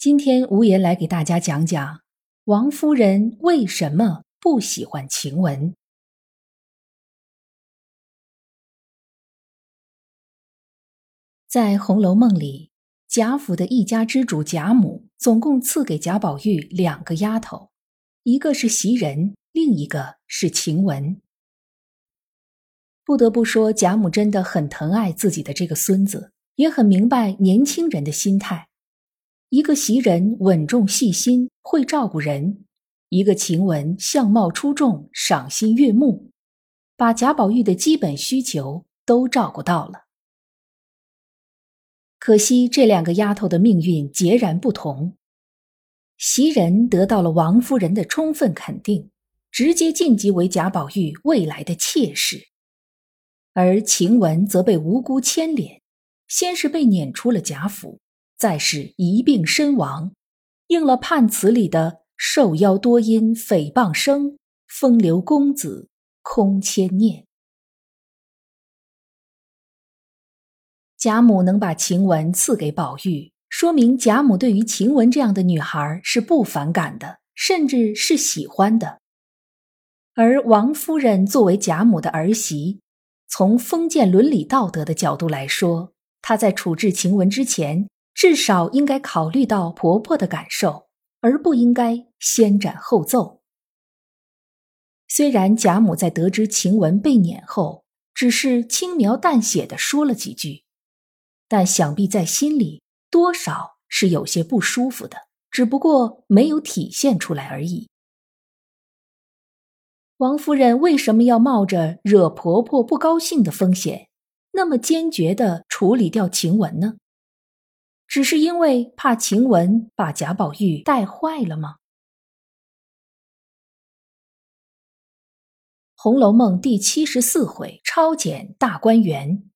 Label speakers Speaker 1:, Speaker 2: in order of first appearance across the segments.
Speaker 1: 今天无言来给大家讲讲王夫人为什么不喜欢晴雯。在《红楼梦》里，贾府的一家之主贾母总共赐给贾宝玉两个丫头，一个是袭人，另一个是晴雯。不得不说，贾母真的很疼爱自己的这个孙子，也很明白年轻人的心态。一个袭人稳重细心，会照顾人；一个晴雯相貌出众，赏心悦目，把贾宝玉的基本需求都照顾到了。可惜这两个丫头的命运截然不同。袭人得到了王夫人的充分肯定，直接晋级为贾宝玉未来的妾室。而晴雯则被无辜牵连，先是被撵出了贾府，再是一病身亡，应了判词里的“受邀多因诽谤生，风流公子空牵念”。贾母能把晴雯赐给宝玉，说明贾母对于晴雯这样的女孩是不反感的，甚至是喜欢的。而王夫人作为贾母的儿媳。从封建伦理道德的角度来说，她在处置晴雯之前，至少应该考虑到婆婆的感受，而不应该先斩后奏。虽然贾母在得知晴雯被撵后，只是轻描淡写的说了几句，但想必在心里多少是有些不舒服的，只不过没有体现出来而已。王夫人为什么要冒着惹婆婆不高兴的风险，那么坚决的处理掉晴雯呢？只是因为怕晴雯把贾宝玉带坏了吗？《红楼梦》第七十四回超检大观园，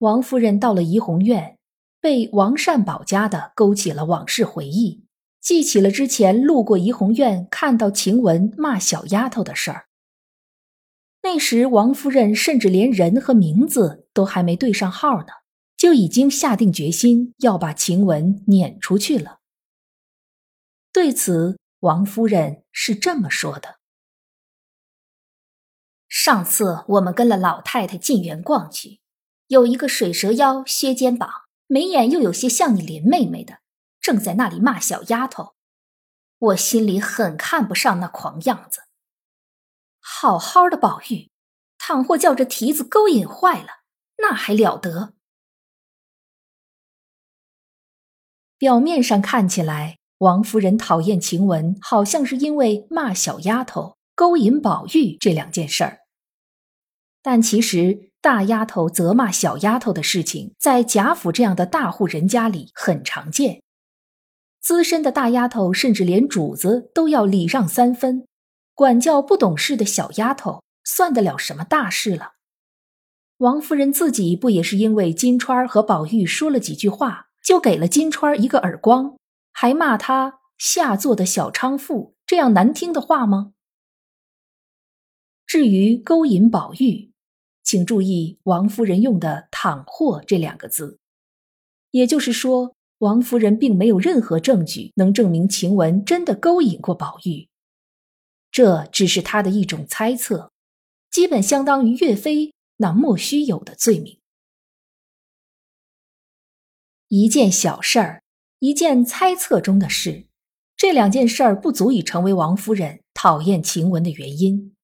Speaker 1: 王夫人到了怡红院，被王善保家的勾起了往事回忆。记起了之前路过怡红院，看到晴雯骂小丫头的事儿。那时王夫人甚至连人和名字都还没对上号呢，就已经下定决心要把晴雯撵出去了。对此，王夫人是这么说的：“
Speaker 2: 上次我们跟了老太太进园逛去，有一个水蛇腰、削肩膀、眉眼又有些像你林妹妹的。”正在那里骂小丫头，我心里很看不上那狂样子。好好的宝玉，倘或叫这蹄子勾引坏了，那还了得？
Speaker 1: 表面上看起来，王夫人讨厌晴雯，好像是因为骂小丫头、勾引宝玉这两件事儿。但其实，大丫头责骂小丫头的事情，在贾府这样的大户人家里很常见。资深的大丫头甚至连主子都要礼让三分，管教不懂事的小丫头算得了什么大事了？王夫人自己不也是因为金钏儿和宝玉说了几句话，就给了金钏一个耳光，还骂她下作的小娼妇这样难听的话吗？至于勾引宝玉，请注意王夫人用的“倘或”这两个字，也就是说。王夫人并没有任何证据能证明晴雯真的勾引过宝玉，这只是她的一种猜测，基本相当于岳飞那莫须有的罪名。一件小事儿，一件猜测中的事，这两件事儿不足以成为王夫人讨厌晴雯的原因。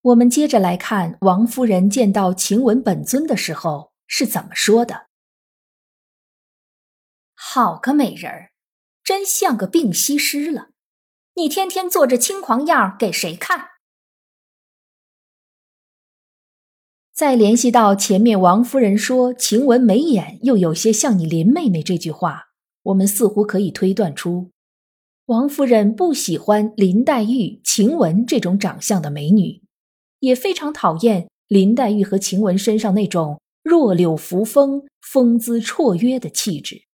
Speaker 1: 我们接着来看王夫人见到晴雯本尊的时候是怎么说的。
Speaker 2: 好个美人儿，真像个病西施了。你天天做着轻狂样给谁看？
Speaker 1: 再联系到前面王夫人说晴雯眉眼又有些像你林妹妹这句话，我们似乎可以推断出，王夫人不喜欢林黛玉、晴雯这种长相的美女，也非常讨厌林黛玉和晴雯身上那种弱柳扶风、风姿绰约的气质。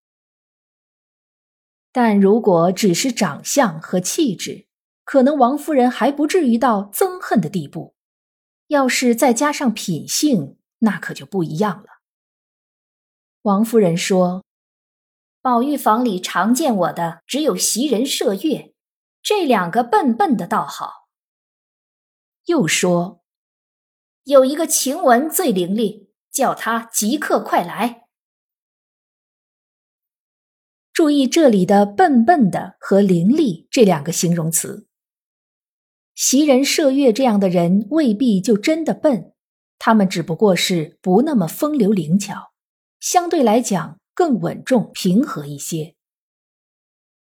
Speaker 1: 但如果只是长相和气质，可能王夫人还不至于到憎恨的地步。要是再加上品性，那可就不一样了。王夫人说。
Speaker 2: 宝玉房里常见我的只有袭人、麝月，这两个笨笨的倒好。
Speaker 1: 又说，
Speaker 2: 有一个晴雯最伶俐，叫她即刻快来。
Speaker 1: 注意这里的“笨笨的”和“伶俐”这两个形容词。袭人、麝月这样的人未必就真的笨，他们只不过是不那么风流灵巧，相对来讲。更稳重平和一些，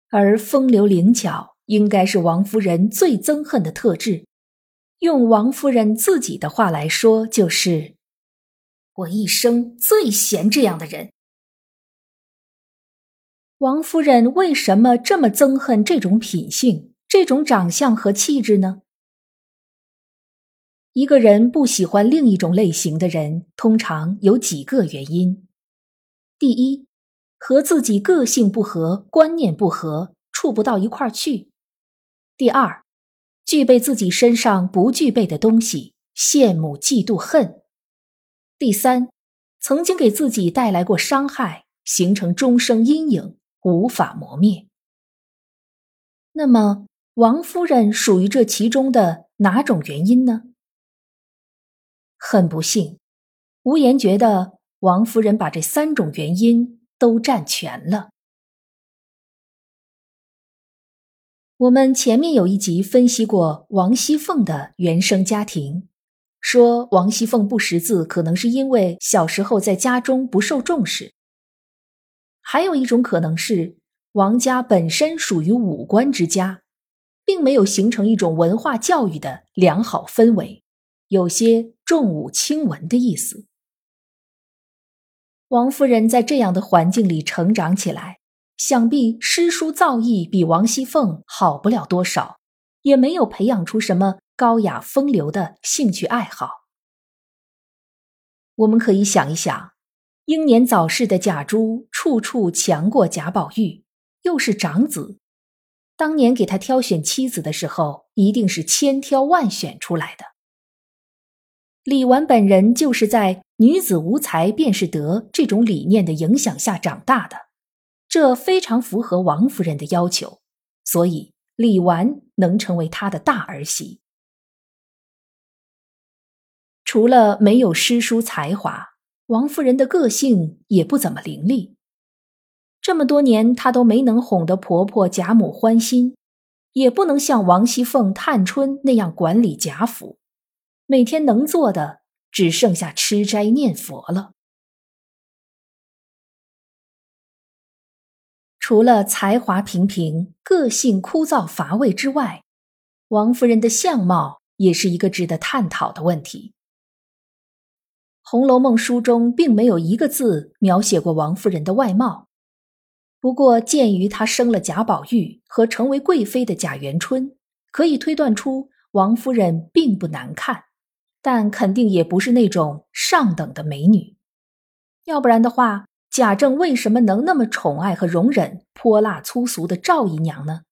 Speaker 1: 而风流灵巧应该是王夫人最憎恨的特质。用王夫人自己的话来说，就是“
Speaker 2: 我一生最嫌这样的人。”
Speaker 1: 王夫人为什么这么憎恨这种品性、这种长相和气质呢？一个人不喜欢另一种类型的人，通常有几个原因。第一，和自己个性不合、观念不合，处不到一块儿去；第二，具备自己身上不具备的东西，羡慕、嫉妒、恨；第三，曾经给自己带来过伤害，形成终生阴影，无法磨灭。那么，王夫人属于这其中的哪种原因呢？很不幸，无言觉得。王夫人把这三种原因都占全了。我们前面有一集分析过王熙凤的原生家庭，说王熙凤不识字，可能是因为小时候在家中不受重视；还有一种可能是王家本身属于武官之家，并没有形成一种文化教育的良好氛围，有些重武轻文的意思。王夫人在这样的环境里成长起来，想必诗书造诣比王熙凤好不了多少，也没有培养出什么高雅风流的兴趣爱好。我们可以想一想，英年早逝的贾珠处处强过贾宝玉，又是长子，当年给他挑选妻子的时候，一定是千挑万选出来的。李纨本人就是在“女子无才便是德”这种理念的影响下长大的，这非常符合王夫人的要求，所以李纨能成为她的大儿媳。除了没有诗书才华，王夫人的个性也不怎么伶俐。这么多年，她都没能哄得婆婆贾母欢心，也不能像王熙凤、探春那样管理贾府。每天能做的只剩下吃斋念佛了。除了才华平平、个性枯燥乏味之外，王夫人的相貌也是一个值得探讨的问题。《红楼梦》书中并没有一个字描写过王夫人的外貌，不过鉴于她生了贾宝玉和成为贵妃的贾元春，可以推断出王夫人并不难看。但肯定也不是那种上等的美女，要不然的话，贾政为什么能那么宠爱和容忍泼辣粗俗的赵姨娘呢？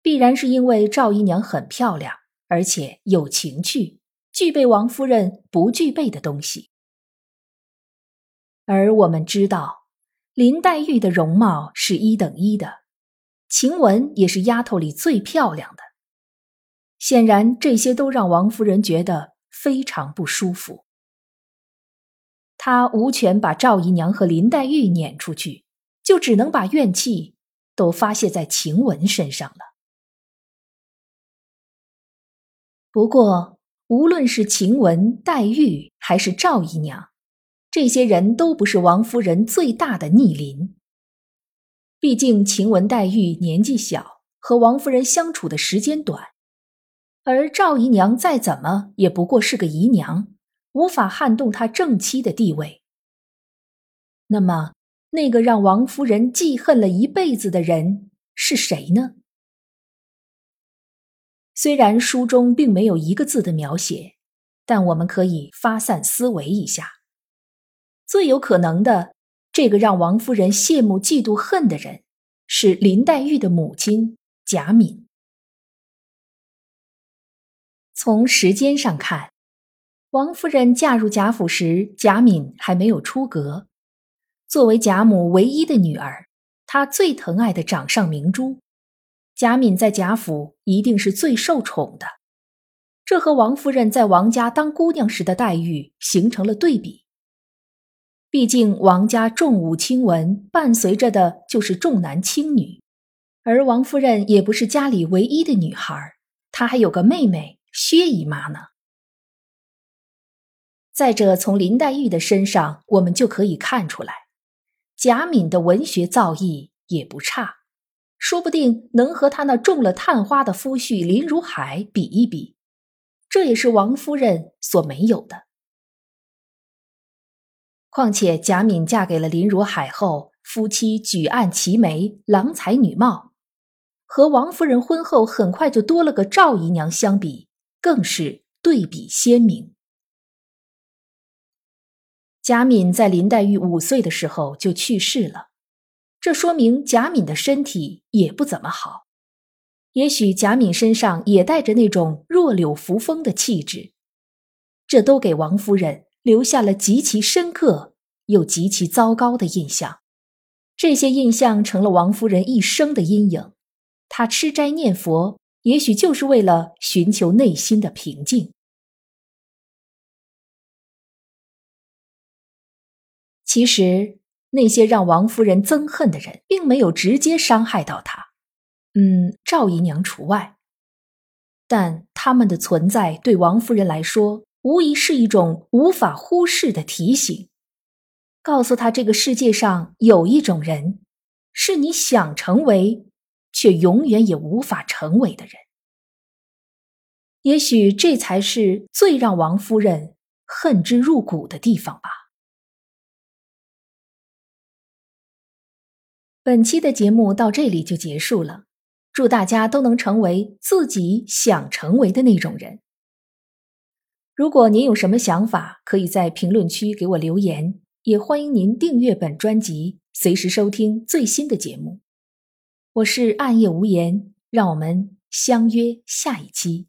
Speaker 1: 必然是因为赵姨娘很漂亮，而且有情趣，具备王夫人不具备的东西。而我们知道，林黛玉的容貌是一等一的，晴雯也是丫头里最漂亮的。显然，这些都让王夫人觉得。非常不舒服，他无权把赵姨娘和林黛玉撵出去，就只能把怨气都发泄在晴雯身上了。不过，无论是晴雯、黛玉还是赵姨娘，这些人都不是王夫人最大的逆鳞。毕竟，晴雯、黛玉年纪小，和王夫人相处的时间短。而赵姨娘再怎么也不过是个姨娘，无法撼动她正妻的地位。那么，那个让王夫人记恨了一辈子的人是谁呢？虽然书中并没有一个字的描写，但我们可以发散思维一下。最有可能的，这个让王夫人羡慕、嫉妒、恨的人，是林黛玉的母亲贾敏。从时间上看，王夫人嫁入贾府时，贾敏还没有出阁。作为贾母唯一的女儿，她最疼爱的掌上明珠。贾敏在贾府一定是最受宠的，这和王夫人在王家当姑娘时的待遇形成了对比。毕竟王家重武轻文，伴随着的就是重男轻女，而王夫人也不是家里唯一的女孩，她还有个妹妹薛姨妈呢。再者，从林黛玉的身上，我们就可以看出来，贾敏的文学造诣也不差。说不定能和她那中了探花的夫婿林如海比一比，这也是王夫人所没有的。况且贾敏嫁给了林如海后，夫妻举案齐眉，郎才女貌，和王夫人婚后很快就多了个赵姨娘相比，更是对比鲜明。贾敏在林黛玉五岁的时候就去世了。这说明贾敏的身体也不怎么好，也许贾敏身上也带着那种弱柳扶风的气质，这都给王夫人留下了极其深刻又极其糟糕的印象。这些印象成了王夫人一生的阴影。她吃斋念佛，也许就是为了寻求内心的平静。其实。那些让王夫人憎恨的人，并没有直接伤害到她，嗯，赵姨娘除外。但他们的存在对王夫人来说，无疑是一种无法忽视的提醒，告诉他这个世界上有一种人，是你想成为，却永远也无法成为的人。也许这才是最让王夫人恨之入骨的地方吧。本期的节目到这里就结束了，祝大家都能成为自己想成为的那种人。如果您有什么想法，可以在评论区给我留言，也欢迎您订阅本专辑，随时收听最新的节目。我是暗夜无言，让我们相约下一期。